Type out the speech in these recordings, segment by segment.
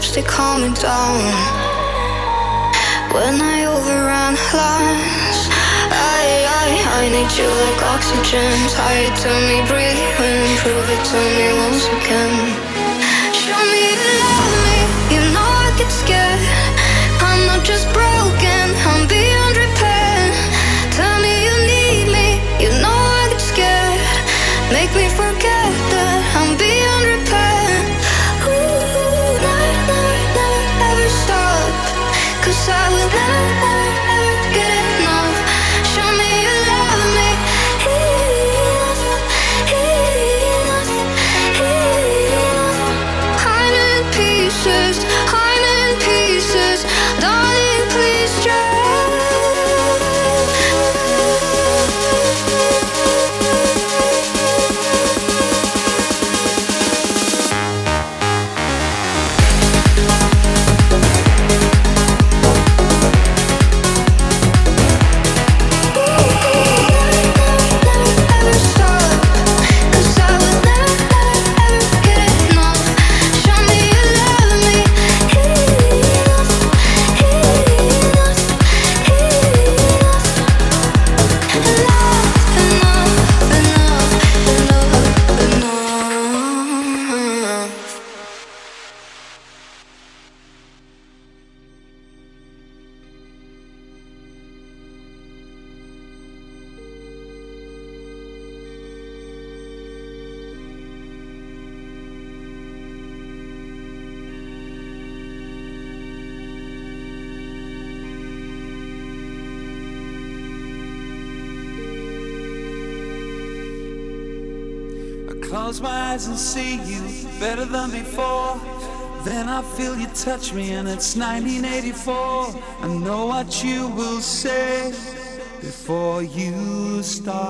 steps, they calm me down. When I overran lines I, I, I need you like oxygen, tied to me. touch me and it's 1984. I know what you will say before you start.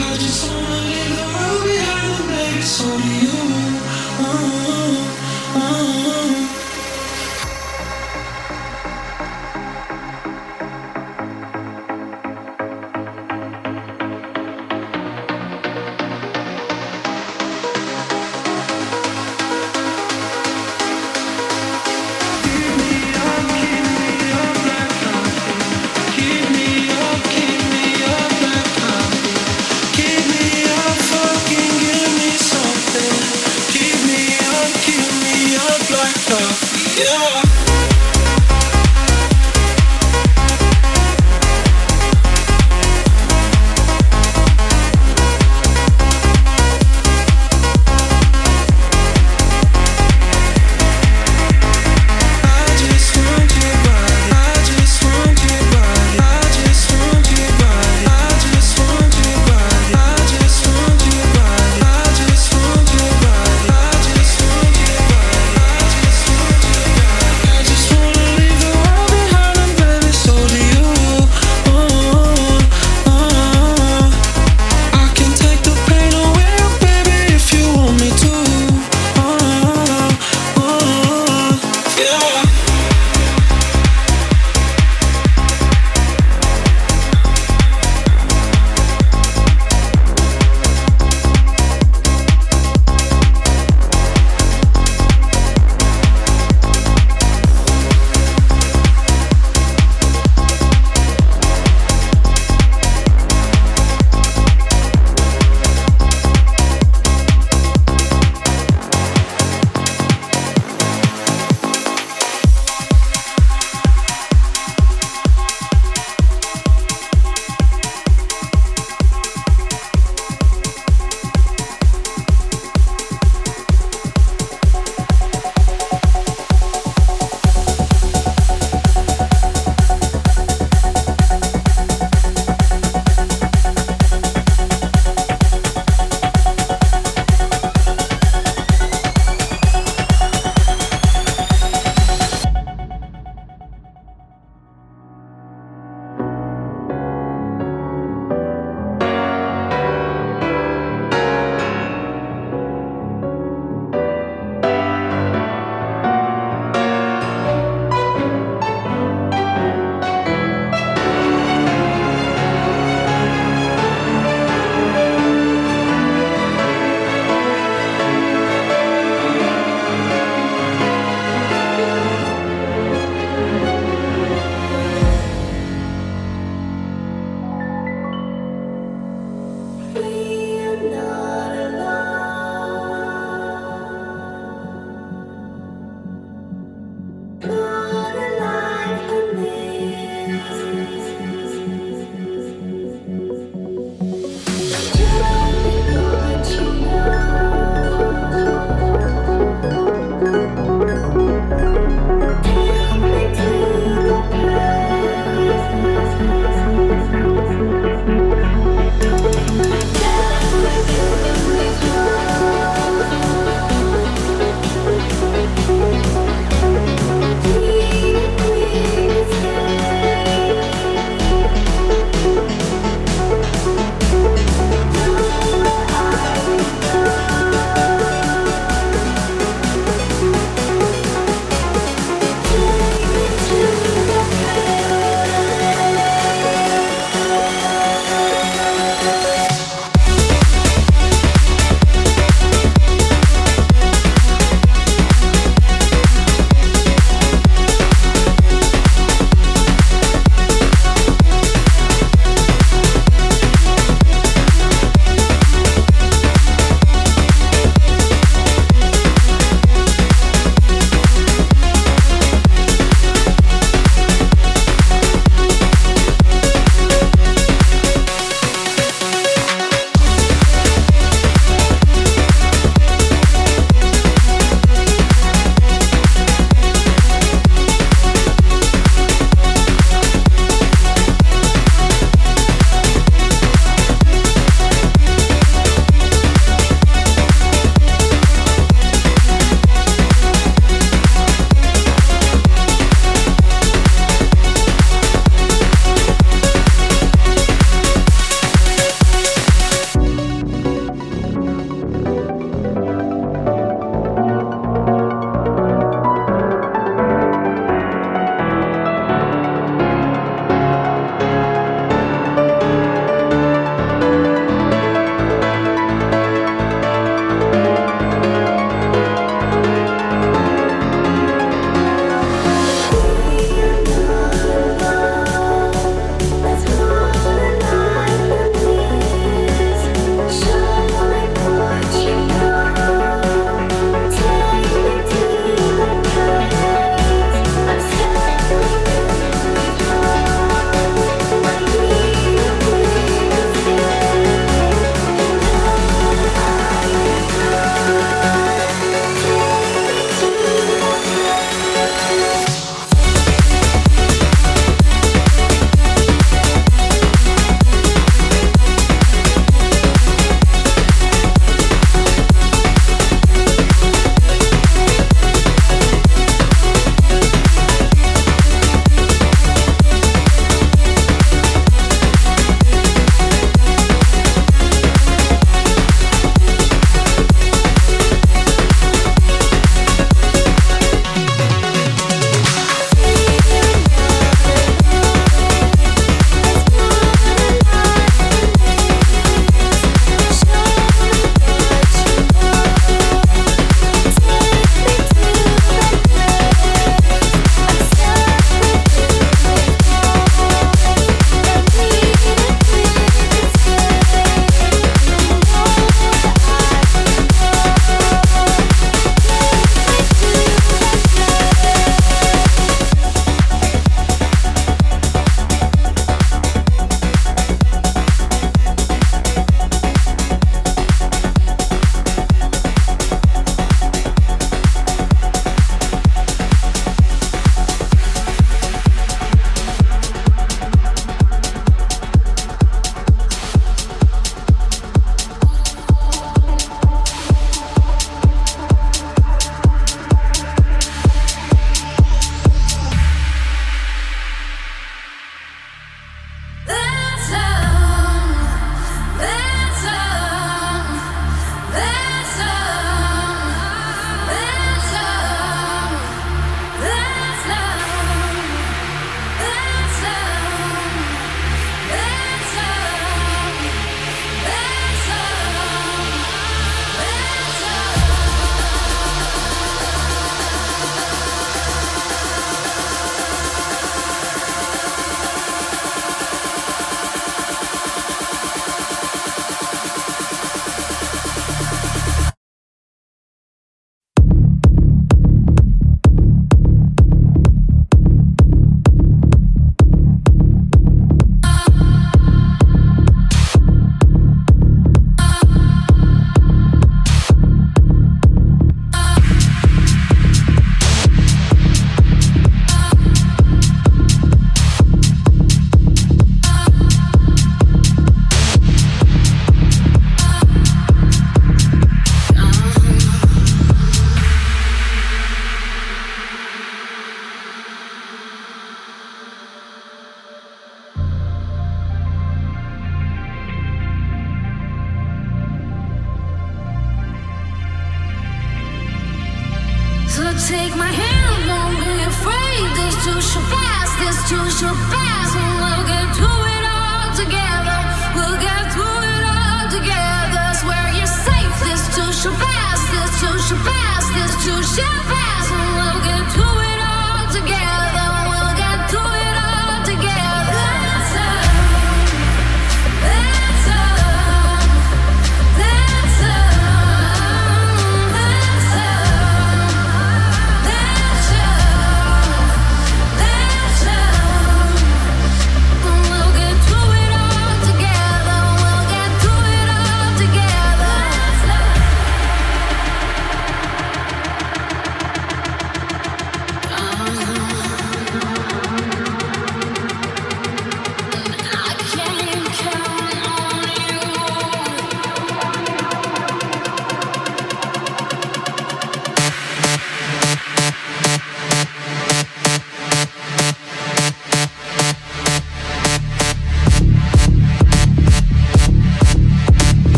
Like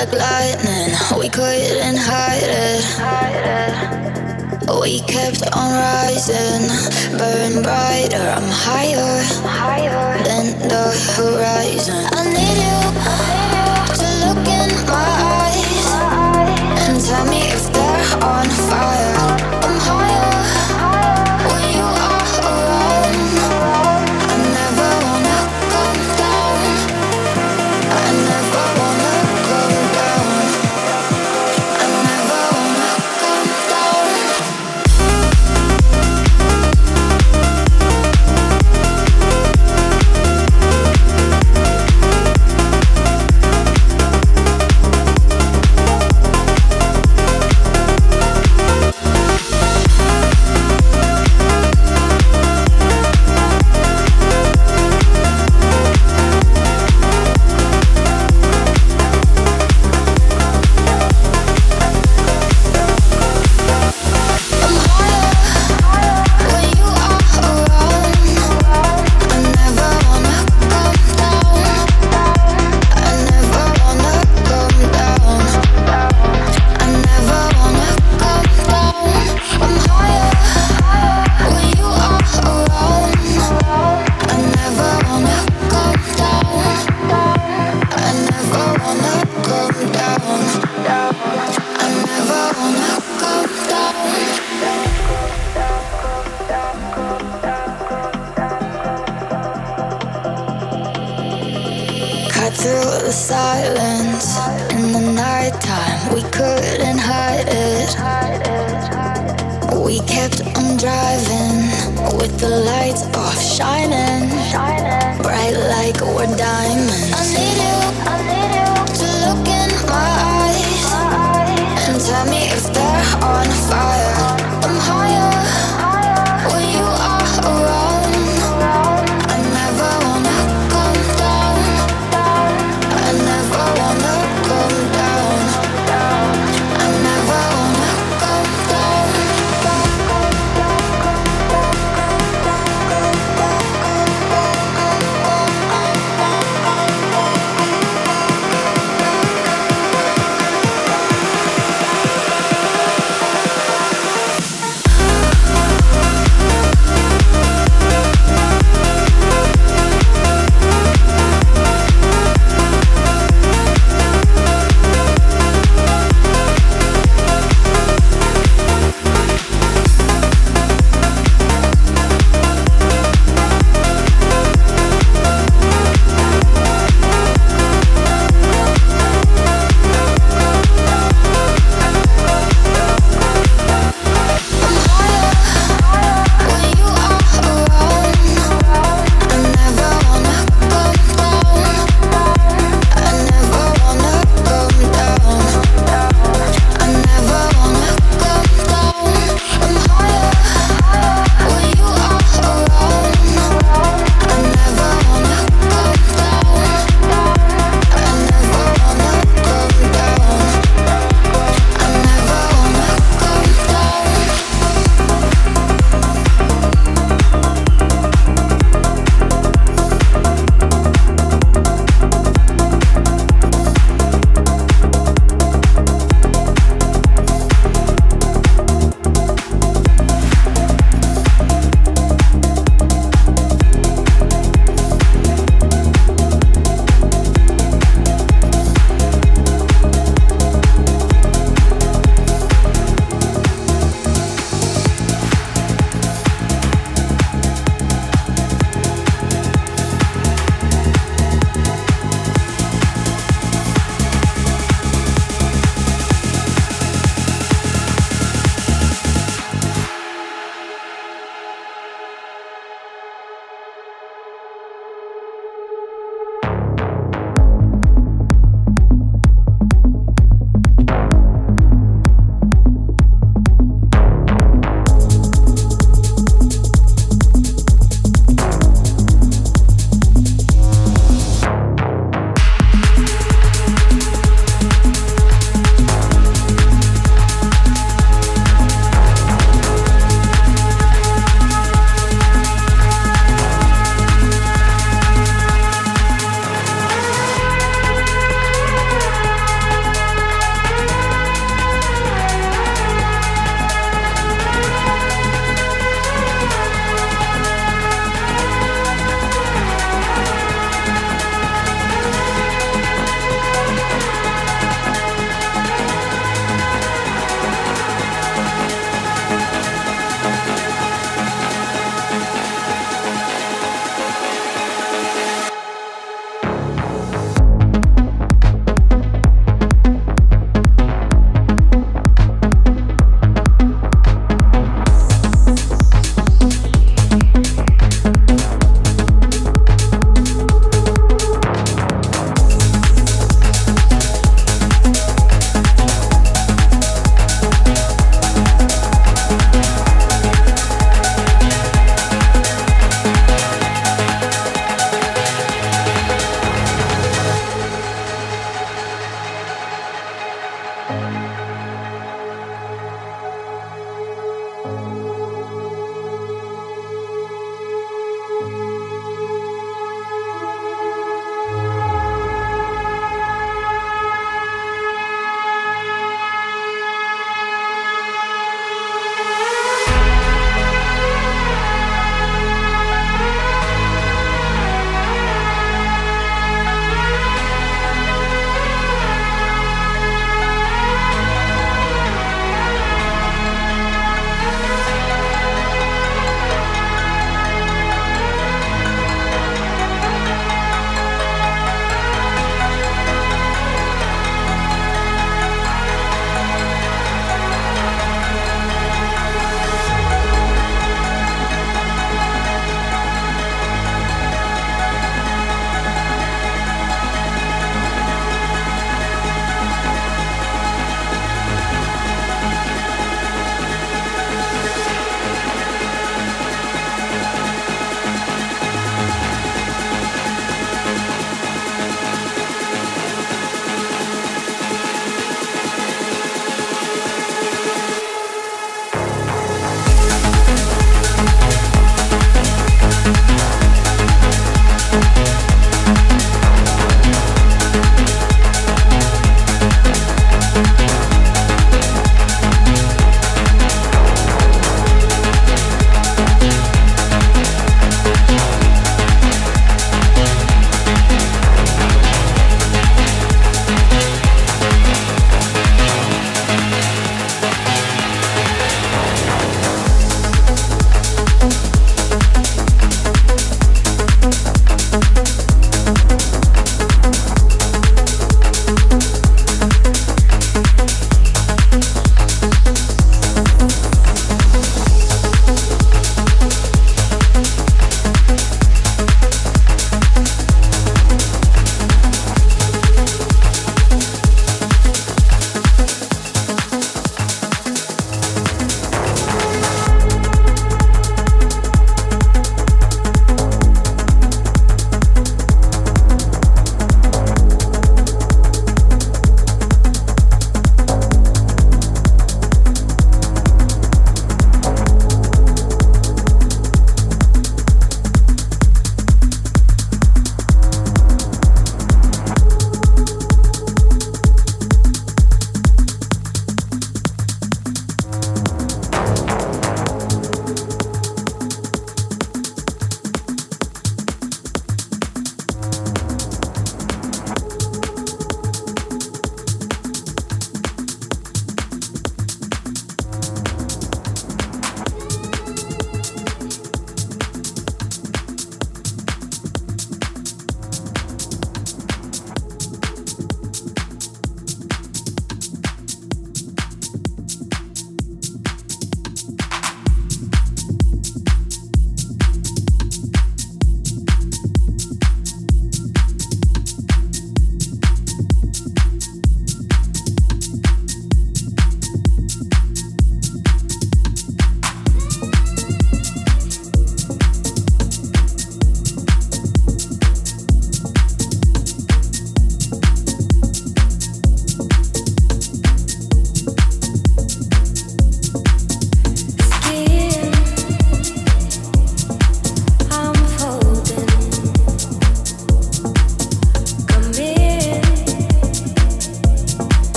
like lightning. We couldn't hide it. We kept on rising, burn brighter. I'm higher than the horizon. I need you to look in my eyes and tell me if they're on fire. bright like we're diamonds.